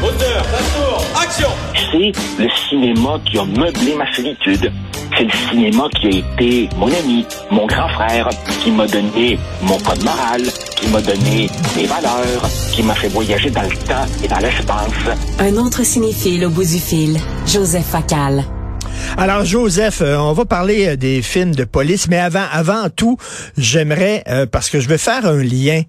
Action C'est le cinéma qui a meublé ma solitude. C'est le cinéma qui a été mon ami, mon grand frère, qui m'a donné mon code moral, qui m'a donné mes valeurs, qui m'a fait voyager dans le temps et dans l'espace. Un autre cinéphile au bout du fil, Joseph Facal. Alors Joseph, euh, on va parler euh, des films de police, mais avant, avant tout, j'aimerais euh, parce que je vais faire un lien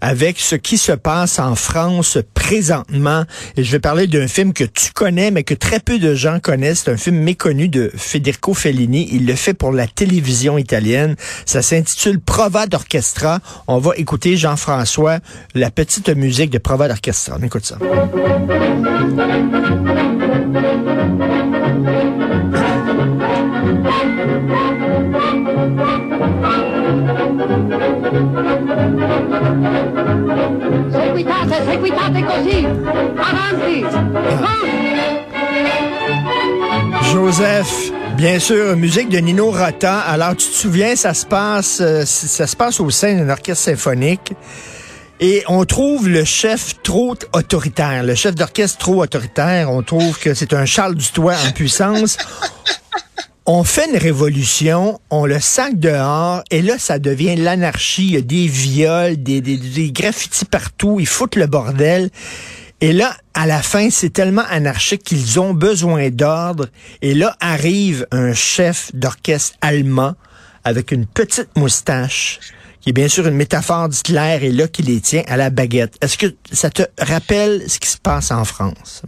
avec ce qui se passe en France présentement, et je vais parler d'un film que tu connais, mais que très peu de gens connaissent. C'est un film méconnu de Federico Fellini. Il le fait pour la télévision italienne. Ça s'intitule Prova d'orchestra. On va écouter Jean-François la petite musique de Prova d'orchestra. On écoute ça. Joseph, bien sûr, musique de Nino Rota. Alors, tu te souviens, ça se passe, euh, ça se passe au sein d'un orchestre symphonique. Et on trouve le chef trop autoritaire, le chef d'orchestre trop autoritaire. On trouve que c'est un Charles Dutoit en puissance. On fait une révolution, on le sac dehors, et là, ça devient l'anarchie. Il y a des viols, des, des, des graffitis partout, ils foutent le bordel. Et là, à la fin, c'est tellement anarchique qu'ils ont besoin d'ordre. Et là arrive un chef d'orchestre allemand avec une petite moustache, qui est bien sûr une métaphore d'Hitler, et là qui les tient à la baguette. Est-ce que ça te rappelle ce qui se passe en France?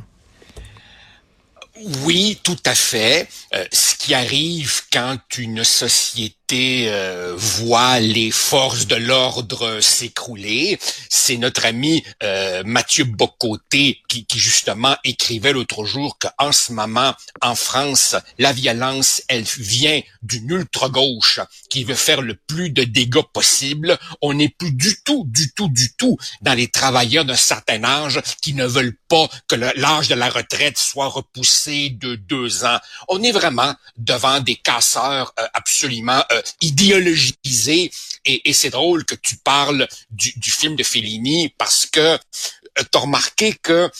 Oui, tout à fait. Euh, ce qui arrive quand une société euh, voit les forces de l'ordre s'écrouler, c'est notre ami euh, Mathieu Bocoté qui, qui, justement écrivait l'autre jour qu'en ce moment, en France, la violence, elle vient d'une ultra-gauche qui veut faire le plus de dégâts possible. On n'est plus du tout, du tout, du tout dans les travailleurs d'un certain âge qui ne veulent pas que l'âge de la retraite soit repoussé de deux ans. On est vraiment devant des casseurs euh, absolument euh, idéologisés. Et, et c'est drôle que tu parles du, du, film de Fellini parce que euh, tu as remarqué que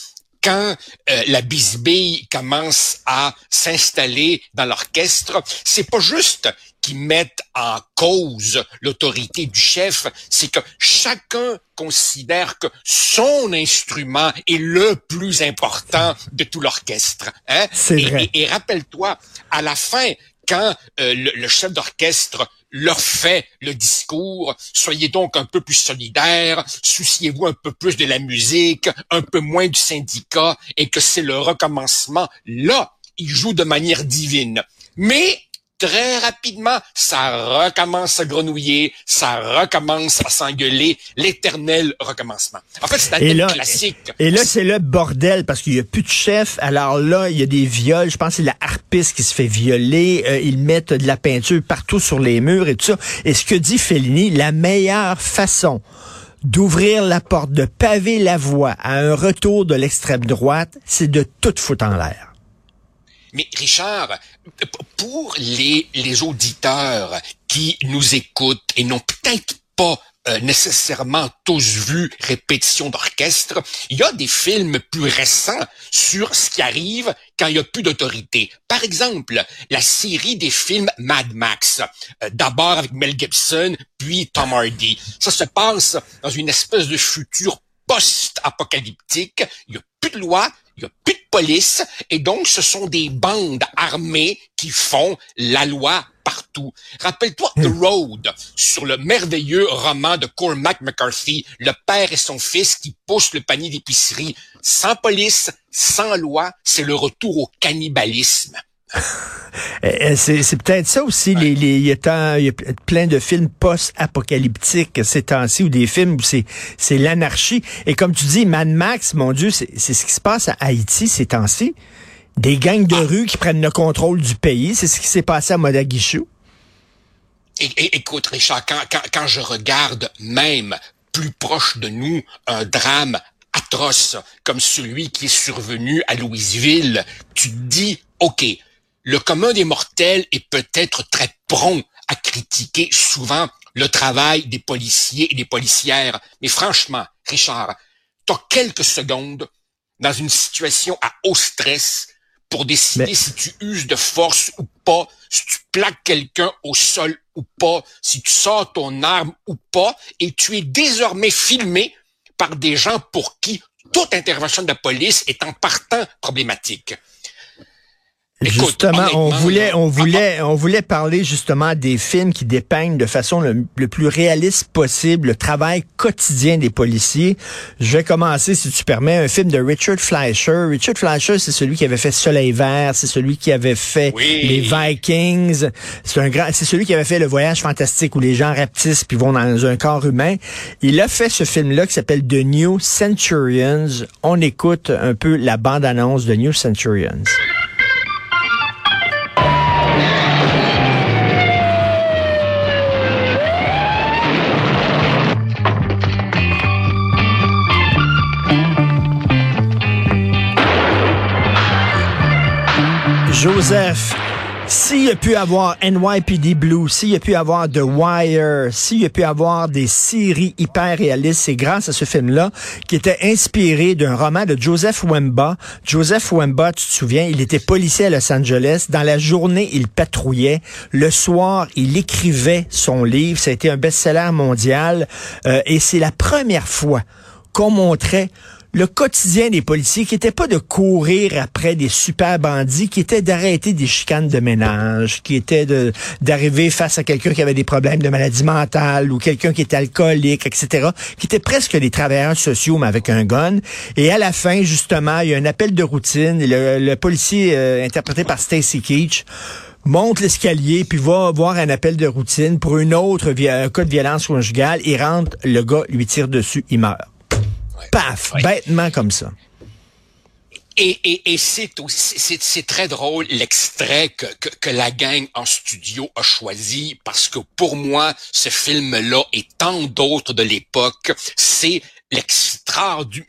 quand euh, la bisbille commence à s'installer dans l'orchestre, c'est pas juste qu'ils mettent en cause l'autorité du chef, c'est que chacun considère que son instrument est le plus important de tout l'orchestre. Hein? C'est vrai. Et, et rappelle-toi, à la fin, quand euh, le, le, chef d'orchestre leur fait le discours, soyez donc un peu plus solidaires, souciez-vous un peu plus de la musique, un peu moins du syndicat, et que c'est le recommencement. Là, il joue de manière divine. Mais très rapidement, ça recommence à grenouiller, ça recommence à s'engueuler, l'éternel recommencement. En fait, c'est un thème classique. Et là, c'est le bordel parce qu'il y a plus de chef. Alors là, il y a des viols. Je pense que c'est la harpiste qui se fait violer. Euh, ils mettent de la peinture partout sur les murs et tout ça. Et ce que dit Fellini, la meilleure façon d'ouvrir la porte, de paver la voie à un retour de l'extrême droite, c'est de tout foutre en l'air. Mais Richard, pour les, les auditeurs qui nous écoutent et n'ont peut-être pas euh, nécessairement tous vu répétition d'orchestre, il y a des films plus récents sur ce qui arrive quand il n'y a plus d'autorité. Par exemple, la série des films Mad Max, euh, d'abord avec Mel Gibson, puis Tom Hardy. Ça se passe dans une espèce de futur post-apocalyptique. Il n'y a plus de loi, il n'y a plus police, et donc ce sont des bandes armées qui font la loi partout. Rappelle-toi The Road, sur le merveilleux roman de Cormac McCarthy, le père et son fils qui poussent le panier d'épicerie. Sans police, sans loi, c'est le retour au cannibalisme. c'est peut-être ça aussi. Les, les, il, y a il y a plein de films post-apocalyptiques ces temps-ci ou des films où c'est c'est l'anarchie. Et comme tu dis, Mad Max, mon Dieu, c'est ce qui se passe à Haïti ces temps-ci. Des gangs de rue qui prennent le contrôle du pays. C'est ce qui s'est passé à Modaguichou. écoute, Richard, quand, quand, quand je regarde même plus proche de nous un drame atroce comme celui qui est survenu à Louisville, tu te dis, OK, le commun des mortels est peut-être très prompt à critiquer souvent le travail des policiers et des policières. Mais franchement, Richard, t'as quelques secondes dans une situation à haut stress pour décider si tu uses de force ou pas, si tu plaques quelqu'un au sol ou pas, si tu sors ton arme ou pas, et tu es désormais filmé par des gens pour qui toute intervention de la police est en partant problématique. Justement, on voulait, on voulait, on voulait parler justement des films qui dépeignent de façon le, plus réaliste possible le travail quotidien des policiers. Je vais commencer, si tu permets, un film de Richard Fleischer. Richard Fleischer, c'est celui qui avait fait Soleil Vert, c'est celui qui avait fait les Vikings. C'est un grand, c'est celui qui avait fait Le Voyage fantastique où les gens rapetissent puis vont dans un corps humain. Il a fait ce film-là qui s'appelle The New Centurions. On écoute un peu la bande-annonce de New Centurions. Joseph, s'il y a pu avoir NYPD Blue, s'il y a pu avoir The Wire, s'il y a pu avoir des séries hyper réalistes, c'est grâce à ce film-là qui était inspiré d'un roman de Joseph Wemba. Joseph Wemba, tu te souviens, il était policier à Los Angeles. Dans la journée, il patrouillait. Le soir, il écrivait son livre. Ça a été un best-seller mondial. Euh, et c'est la première fois qu'on montrait le quotidien des policiers, qui n'était pas de courir après des super bandits, qui était d'arrêter des chicanes de ménage, qui était d'arriver face à quelqu'un qui avait des problèmes de maladie mentale ou quelqu'un qui était alcoolique, etc., qui était presque des travailleurs sociaux, mais avec un gun. Et à la fin, justement, il y a un appel de routine. Le, policier, euh, interprété par Stacy Keach, monte l'escalier, puis va voir un appel de routine pour une autre un cas de violence conjugale. Il rentre, le gars lui tire dessus, il meurt. Paf, bêtement comme ça. Et, et, et c'est c'est très drôle l'extrait que, que, que, la gang en studio a choisi parce que pour moi, ce film-là et tant d'autres de l'époque, c'est l'extraordinaire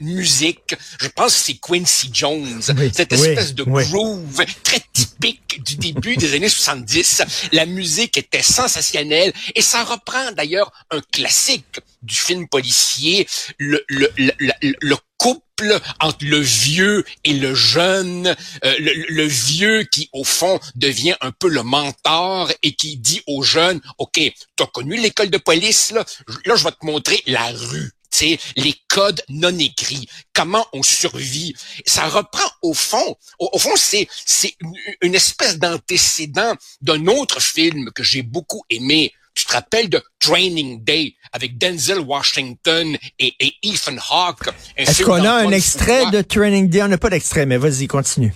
musique. Je pense que c'est Quincy Jones. cette espèce de groove très typique du début des années 70. La musique était sensationnelle et ça reprend d'ailleurs un classique du film policier, le, le, le, le couple entre le vieux et le jeune, euh, le, vieux qui au fond devient un peu le mentor et qui dit aux jeunes, OK, tu as connu l'école de police, là, là je vais te montrer la rue les codes non écrits, comment on survit. Ça reprend au fond, au, fond, c'est c'est une espèce d'antécédent d'un autre film que j'ai beaucoup aimé. Tu te rappelles de Training Day avec Denzel Washington et, Ethan Hawke. Est-ce qu'on a un extrait de Training Day? On n'a pas d'extrait, mais vas-y, continue.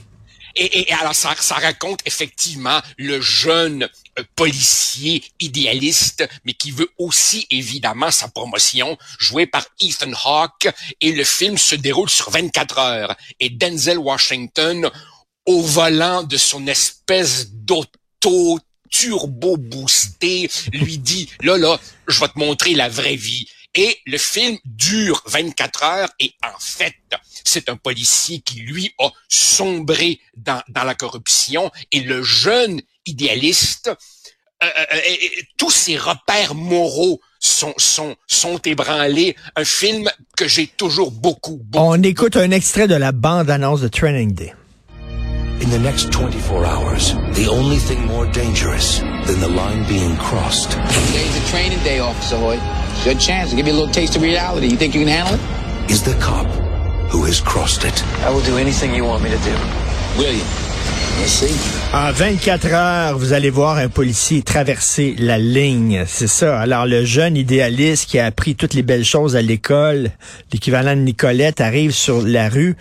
Et, et, alors, ça, ça raconte effectivement le jeune euh, policier idéaliste, mais qui veut aussi évidemment sa promotion, joué par Ethan Hawke, et le film se déroule sur 24 heures. Et Denzel Washington, au volant de son espèce d'auto turbo boosté, lui dit, là, je vais te montrer la vraie vie. Et le film dure 24 heures et en fait, c'est un policier qui, lui, a sombré dans, dans la corruption et le jeune idéaliste, euh, euh, euh tous ses repères moraux sont, sont, sont ébranlés. Un film que j'ai toujours beaucoup, beaucoup. On écoute un extrait de la bande-annonce de Training Day. In the next 24 hours, the only thing more dangerous than the line being crossed. Today's a training day, Officer Hoyt. Good chance to give you a little taste of reality. You think you can handle it? Is the cop who has crossed it. I will do anything you want me to do. Will you? En 24 heures, vous allez voir un policier traverser la ligne. C'est ça. Alors, le jeune idéaliste qui a appris toutes les belles choses à l'école, l'équivalent de Nicolette, arrive sur la rue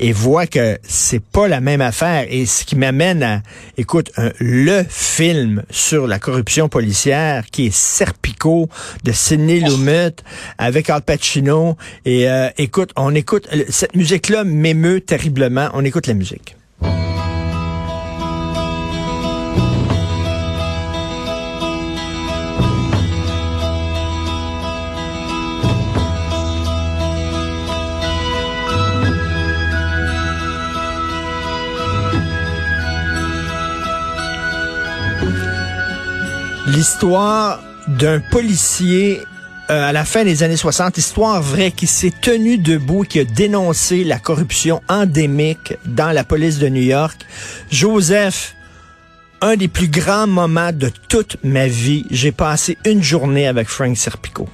et voit que c'est pas la même affaire. Et ce qui m'amène à, écoute, le film sur la corruption policière qui est Serpico de Sidney Lumet avec Al Pacino. Et euh, écoute, on écoute, cette musique-là m'émeut terriblement. On écoute la musique. L'histoire d'un policier euh, à la fin des années 60, histoire vraie, qui s'est tenu debout, qui a dénoncé la corruption endémique dans la police de New York. Joseph, un des plus grands moments de toute ma vie, j'ai passé une journée avec Frank Serpico.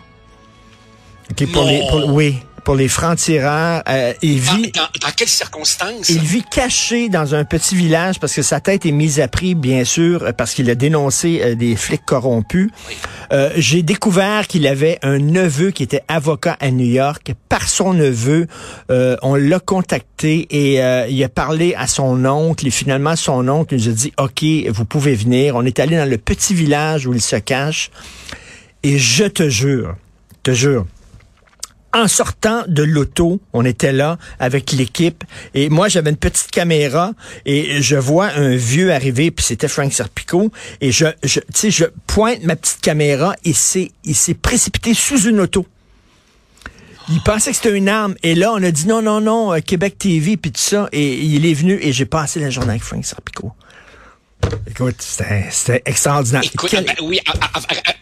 Ok, pour Non. les, pour- oui, pour les francs-tireurs. Euh, il Dans, vit, dans- dans quelles circonstances? il vit caché dans un petit village parce que sa tête est mise à prix, bien sûr, euh, parce qu'il a dénoncé euh, des flics corrompus. Euh, J'ai découvert qu'il avait un neveu qui était avocat à New York. Par son neveu, euh, on l'a contacté et euh, il a parlé à son oncle. Et finalement, son oncle nous a dit, OK, vous pouvez venir. On est allé dans le petit village où il se cache. Et je te jure, te jure, en sortant de l'auto, on était là avec l'équipe et moi j'avais une petite caméra et je vois un vieux arriver puis c'était Frank Serpico et je je tu sais je pointe ma petite caméra et c'est il s'est précipité sous une auto. Il pensait que c'était une arme et là on a dit non non non euh, Québec TV puis tout ça et il est venu et j'ai passé la journée avec Frank Serpico. Écoute, c'était extraordinaire. Écoute, Quel- ben oui, a- a- a- a- ra-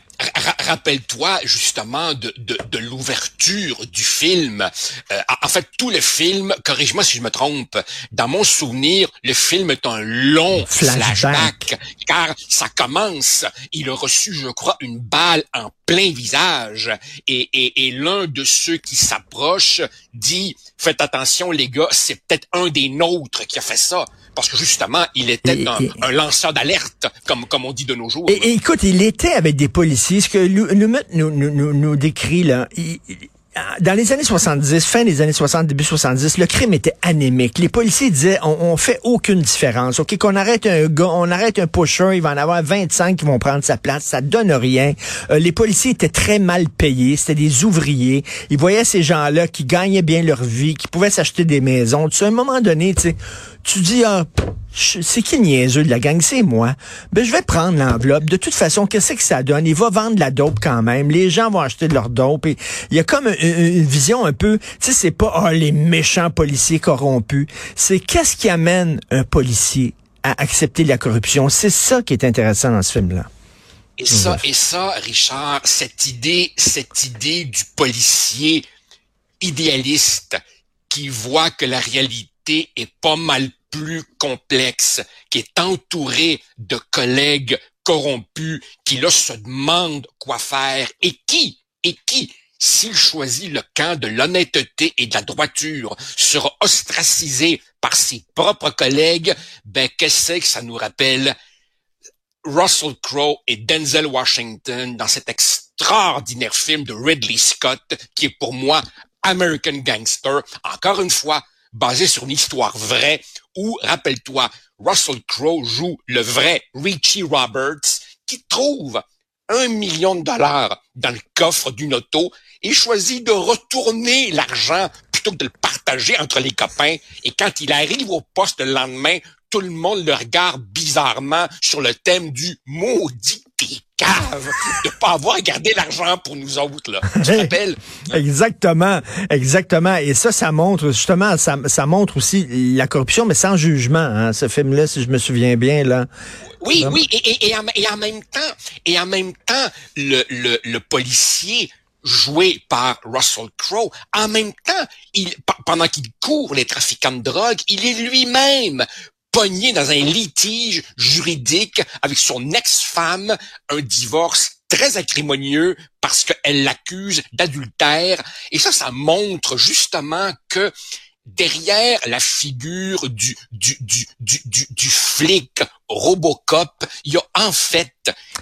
rappelle-toi justement de, de, de l'ouverture du film. Euh, en- fait, tout le film, corrige-moi si je me trompe, dans mon souvenir, le film est un long Flashback. flashback, car ça commence, il a reçu, je crois, une balle en plein visage, et, et, et l'un de ceux qui s'approche dit, faites attention les gars, c'est peut-être un des nôtres qui a fait ça. Parce que justement, il était Et- un, et- un lanceur d'alerte, comme, comme on dit de nos jours. Et, et écoute, il était avec des policiers. Ce que Lumet nous, nous, nous, décrit, là, dans les années 70, fin des années 60, début 70, le crime était anémique. Les policiers disaient, on, on fait aucune différence. OK, qu'on arrête un gars, on arrête un pusher, il va en avoir 25 qui vont prendre sa place. Ça donne rien. Euh, les policiers étaient très mal payés. C'était des ouvriers. Ils voyaient ces gens-là qui gagnaient bien leur vie, qui pouvaient s'acheter des maisons. À un moment donné, tu sais, tu dis, ah, c'est qui le niaiseux de la gang? C'est moi. Ben, je vais prendre l'enveloppe. De toute façon, qu'est-ce que ça donne? Il va vendre de la dope quand même. Les gens vont acheter de leur dope. Et il y a comme une, une vision un peu, tu sais, c'est pas, ah, les méchants policiers corrompus. C'est qu'est-ce qui amène un policier à accepter la corruption? C'est ça qui est intéressant dans ce film-là. Et ça, et ça, Richard, cette idée, cette idée du policier idéaliste qui voit que la réalité est pas mal plus complexe, qui est entouré de collègues corrompus, qui se demandent quoi faire et qui, et qui, s'il choisit le camp de l'honnêteté et de la droiture, sera ostracisé par ses propres collègues, ben qu'est-ce que ça nous rappelle? Russell Crowe et Denzel Washington dans cet extraordinaire film de Ridley Scott qui est pour moi American Gangster, encore une fois basé sur une histoire vraie où, rappelle-toi, Russell Crowe joue le vrai Richie Roberts qui trouve un million de dollars dans le coffre d'une auto et choisit de retourner l'argent plutôt que de le partager entre les copains. Et quand il arrive au poste le lendemain, tout le monde le regarde bizarrement sur le thème du maudit t'es cave de pas avoir gardé l'argent pour nous autres, là. Tu te rappelles? Exactement, exactement. Et ça, ça montre justement, ça, ça montre aussi la corruption, mais sans jugement. Hein, ce film-là, si je me souviens bien, là. Oui, oui, et, et, et, en, et en même temps, et en même temps, le, le, le policier joué par Russell Crowe, en même temps, il, pe- pendant qu'il court les trafiquants de drogue, il est lui-même pogné dans un litige juridique avec son ex-femme, un divorce très acrimonieux parce qu'elle l'accuse d'adultère. Et ça, ça montre justement que derrière la figure du, du, du, du, du, flic Robocop, il y a en fait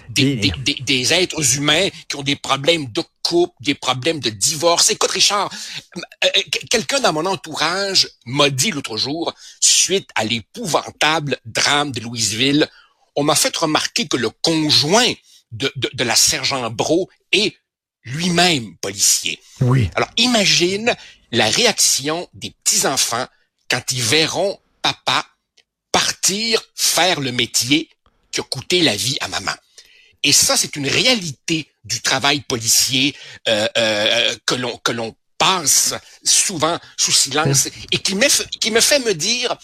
des, des, des êtres humains qui ont des problèmes de couple, des problèmes de divorce. Écoute, Richard, euh, euh, quelqu'un dans mon entourage m'a dit l'autre jour, suite à l'épouvantable drame de Louisville, on m'a fait remarquer que le conjoint de, de, de la sergent Bro est lui-même policier. Oui. Alors imagine la réaction des petits-enfants quand ils verront papa partir faire le métier qui a coûté la vie à maman. Et ça, c'est une réalité du travail policier euh, euh, que l'on que l'on passe souvent sous silence et qui me, qui me fait me dire,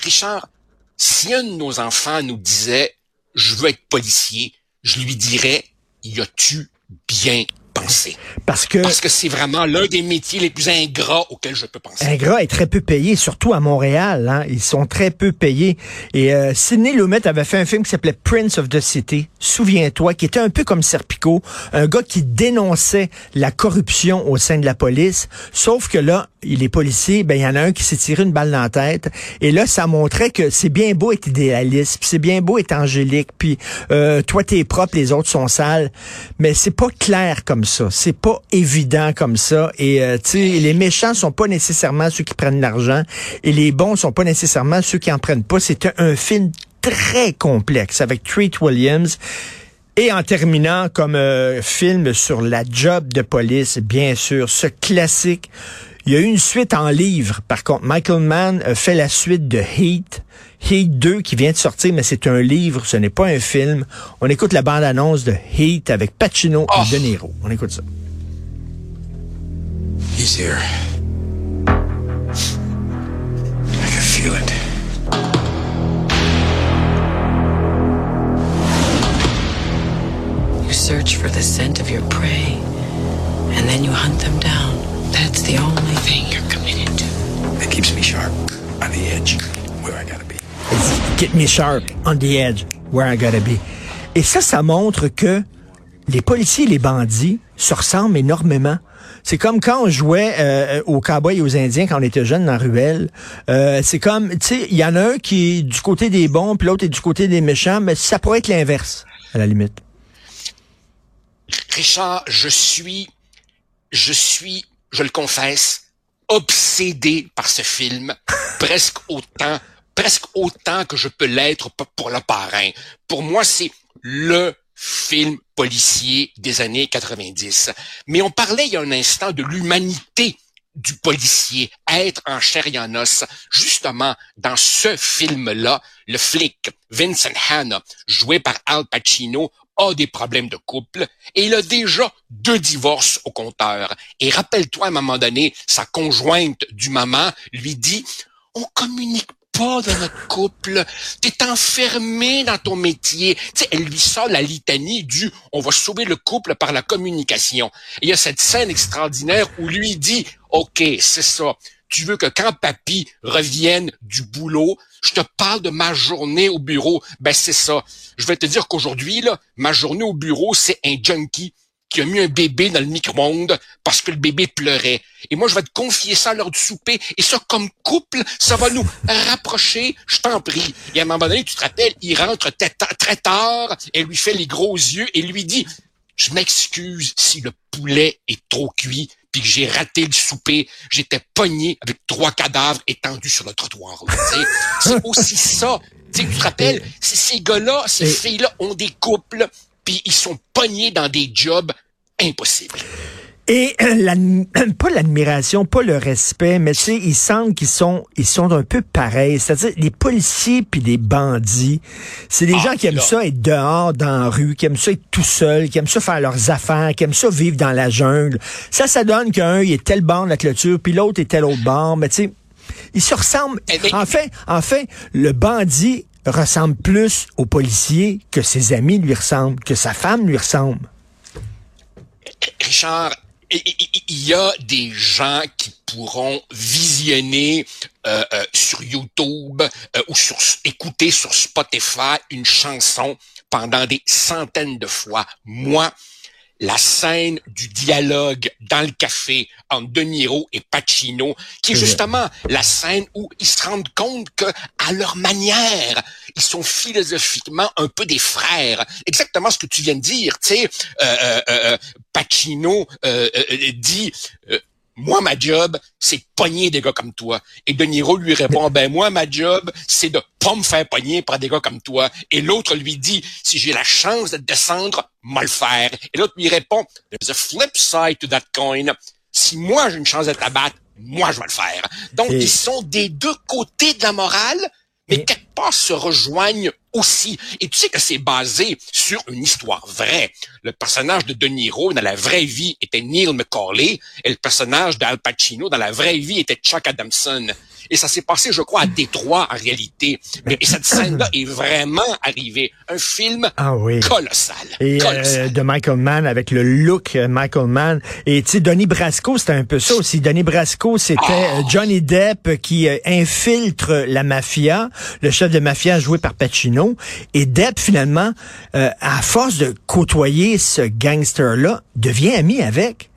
Richard, si un de nos enfants nous disait, je veux être policier, je lui dirais, y a-tu bien penser. Parce que Parce que c'est vraiment l'un des métiers les plus ingrats auxquels je peux penser. Ingrat est très peu payé, surtout à Montréal. Hein. Ils sont très peu payés. Et euh, Sidney Lumet avait fait un film qui s'appelait Prince of the City, souviens-toi, qui était un peu comme Serpico, un gars qui dénonçait la corruption au sein de la police. Sauf que là, il est policier, ben il y en a un qui s'est tiré une balle dans la tête. Et là, ça montrait que c'est bien beau être idéaliste, puis c'est bien beau être angélique, puis euh, toi t'es propre, les autres sont sales. Mais c'est pas clair comme ça, c'est pas évident comme ça. Et euh, tu sais, les méchants sont pas nécessairement ceux qui prennent l'argent, et les bons sont pas nécessairement ceux qui en prennent pas. C'est un, film très complexe avec Treat Williams. Et en terminant comme euh, film sur la job de police, bien sûr, ce classique. Il y a eu une suite en livre. Par contre, Michael Mann a fait la suite de Heat. Heat 2 qui vient de sortir, mais c'est un livre, ce n'est pas un film. On écoute la bande-annonce de Heat avec Pacino Oh. et De Niro. On écoute ça. He's here. I can feel it. You search for the scent of your prey, and then you hunt them down. That's the only thing you're committed to. It keeps me sharp, on the edge, where I gotta Get me sharp, on the edge, where I gotta be. Et ça, ça montre que les policiers et les bandits se ressemblent énormément. C'est comme quand on jouait euh, aux cowboys et aux indiens quand on était jeunes dans la ruelle. Euh, c'est comme, tu sais, il y en a un qui est du côté des bons, puis l'autre est du côté des méchants, mais ça pourrait être l'inverse, à la limite. Richard, je suis, je suis, je le confesse, obsédé par ce film, presque autant, presque autant que je peux l'être pour le parrain. Pour moi, c'est le film policier des années 90. Mais on parlait il y a un instant de l'humanité du policier, être en chair et en os. Justement, dans ce film-là, le flic Vincent Hanna, joué par Al Pacino, a des problèmes de couple et il a déjà deux divorces au compteur. Et rappelle-toi, à un moment donné, sa conjointe du moment lui dit, on communique pas dans notre couple. T'es enfermé dans ton métier. Tu elle lui sort la litanie du on va sauver le couple par la communication. Il y a cette scène extraordinaire où lui dit OK, c'est ça. Tu veux que quand papy revienne du boulot, je te parle de ma journée au bureau. Ben c'est ça. Je vais te dire qu'aujourd'hui là, ma journée au bureau, c'est un junkie qui a mis un bébé dans le micro-ondes parce que le bébé pleurait. Et moi, je vais te confier ça lors du souper. Et ça, comme couple, ça va nous rapprocher, je t'en prie. Et à un moment donné, tu te rappelles, il rentre très ta- très tard, elle lui fait les gros yeux et lui dit, je m'excuse si le poulet est trop cuit puis que j'ai raté le souper, j'étais pogné avec trois cadavres étendus sur le trottoir. C'est aussi ça. Tu sais, tu te rappelles, ces gars-là, ces filles-là ont des couples, puis ils sont pognés dans des jobs impossibles. Et euh, pas l'admiration, pas le respect, mais tu sais, ils sentent qu'ils sont, ils sont un peu pareils. C'est-à-dire, les policiers puis les bandits, c'est des Ah, gens qui aiment là. ça être dehors, dans la rue, qui aiment ça être tout seul, qui aiment ça faire leurs affaires, qui aiment ça vivre dans la jungle. Ça, ça donne qu'un, il est tel bord de la clôture, puis l'autre est tel autre bord. Mais tu sais, ils se ressemblent. Eh ben- En fait, en fait, le bandit ressemble plus au policier que ses amis lui ressemblent, que sa femme lui ressemble. Richard, il y a des gens qui pourront visionner euh, euh, sur YouTube euh, ou sur écouter sur Spotify une chanson pendant des centaines de fois. Moi, la scène du dialogue dans le café entre De Niro et Pacino, qui est justement la scène où ils se rendent compte que, à leur manière, ils sont philosophiquement un peu des frères. Exactement ce que tu viens de dire, tu sais. Euh, euh, euh, Pacino euh, euh, dit euh, moi ma job c'est de pogner des gars comme toi. Et De Niro lui répond ben moi ma job c'est de pas me faire pogner par des gars comme toi. Et l'autre lui dit si j'ai la chance de descendre moi le faire. Et l'autre lui répond there's a flip side to that coin. Si moi j'ai une chance de t'abattre moi je vais le faire. Donc Et- ils sont des deux côtés de la morale mais Et- quelque part se rejoignent aussi. Et tu sais que c'est basé sur une histoire vraie. Le personnage de De Niro dans la vraie vie était Neil McCauley et le personnage d'Al Pacino dans la vraie vie était Chuck Adamson. Et ça s'est passé, je crois, à Détroit en réalité. Mais cette scène-là est vraiment arrivée. Un film ah oui. colossal. Et colossal. Euh, de Michael Mann avec le look euh, Michael Mann. Et tu sais, Donnie Brasco, c'était un peu ça aussi. Donnie Brasco, c'était Oh. Johnny Depp qui euh, infiltre la mafia, le chef de mafia joué par Pacino. Et Depp, finalement, euh, à force de côtoyer ce gangster-là, devient ami avec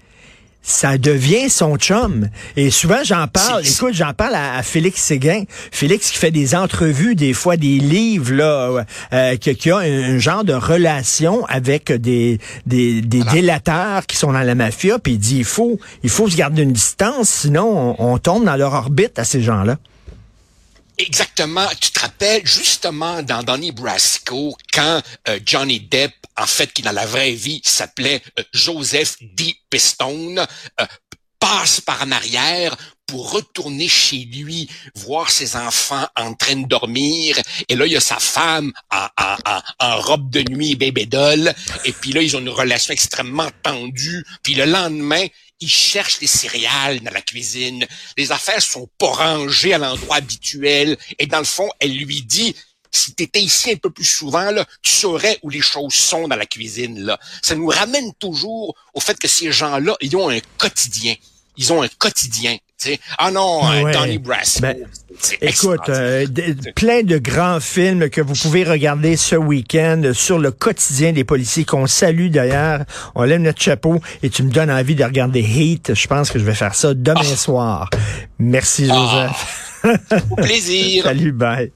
ça devient son chum. Et souvent, j'en parle, C'est- écoute, j'en parle à, à Félix Séguin. Félix qui fait des entrevues, des fois des livres, là, euh, qui, qui a un, un genre de relation avec des, des, des délateurs qui sont dans la mafia, puis il dit, il faut, il faut se garder une distance, sinon on, on tombe dans leur orbite à ces gens-là. Exactement. Tu te rappelles justement dans Donnie Brasco quand euh, Johnny Depp, en fait, qui dans la vraie vie s'appelait euh, Joseph D. Pistone, euh, passe par en arrière pour retourner chez lui, voir ses enfants en train de dormir. Et là, il y a sa femme en, robe de nuit bébé doll. Et puis là, ils ont une relation extrêmement tendue. Puis le lendemain, ils cherchent les céréales dans la cuisine. Les affaires sont pas rangées à l'endroit habituel. Et dans le fond, elle lui dit, si tu étais ici un peu plus souvent, là, tu saurais où les choses sont dans la cuisine. Là. Ça nous ramène toujours au fait que ces gens-là, ils ont un quotidien. Ils ont un quotidien. Sais. Ah non, euh, Ouais. Donnie Brasco. Ben, Écoute, euh, plein de grands films que vous pouvez regarder ce week-end sur le quotidien des policiers qu'on salue d'ailleurs. On lève notre chapeau et tu me donnes envie de regarder Heat. Je pense que je vais faire ça demain soir. Merci Ah. Joseph. Au plaisir. Salut, bye.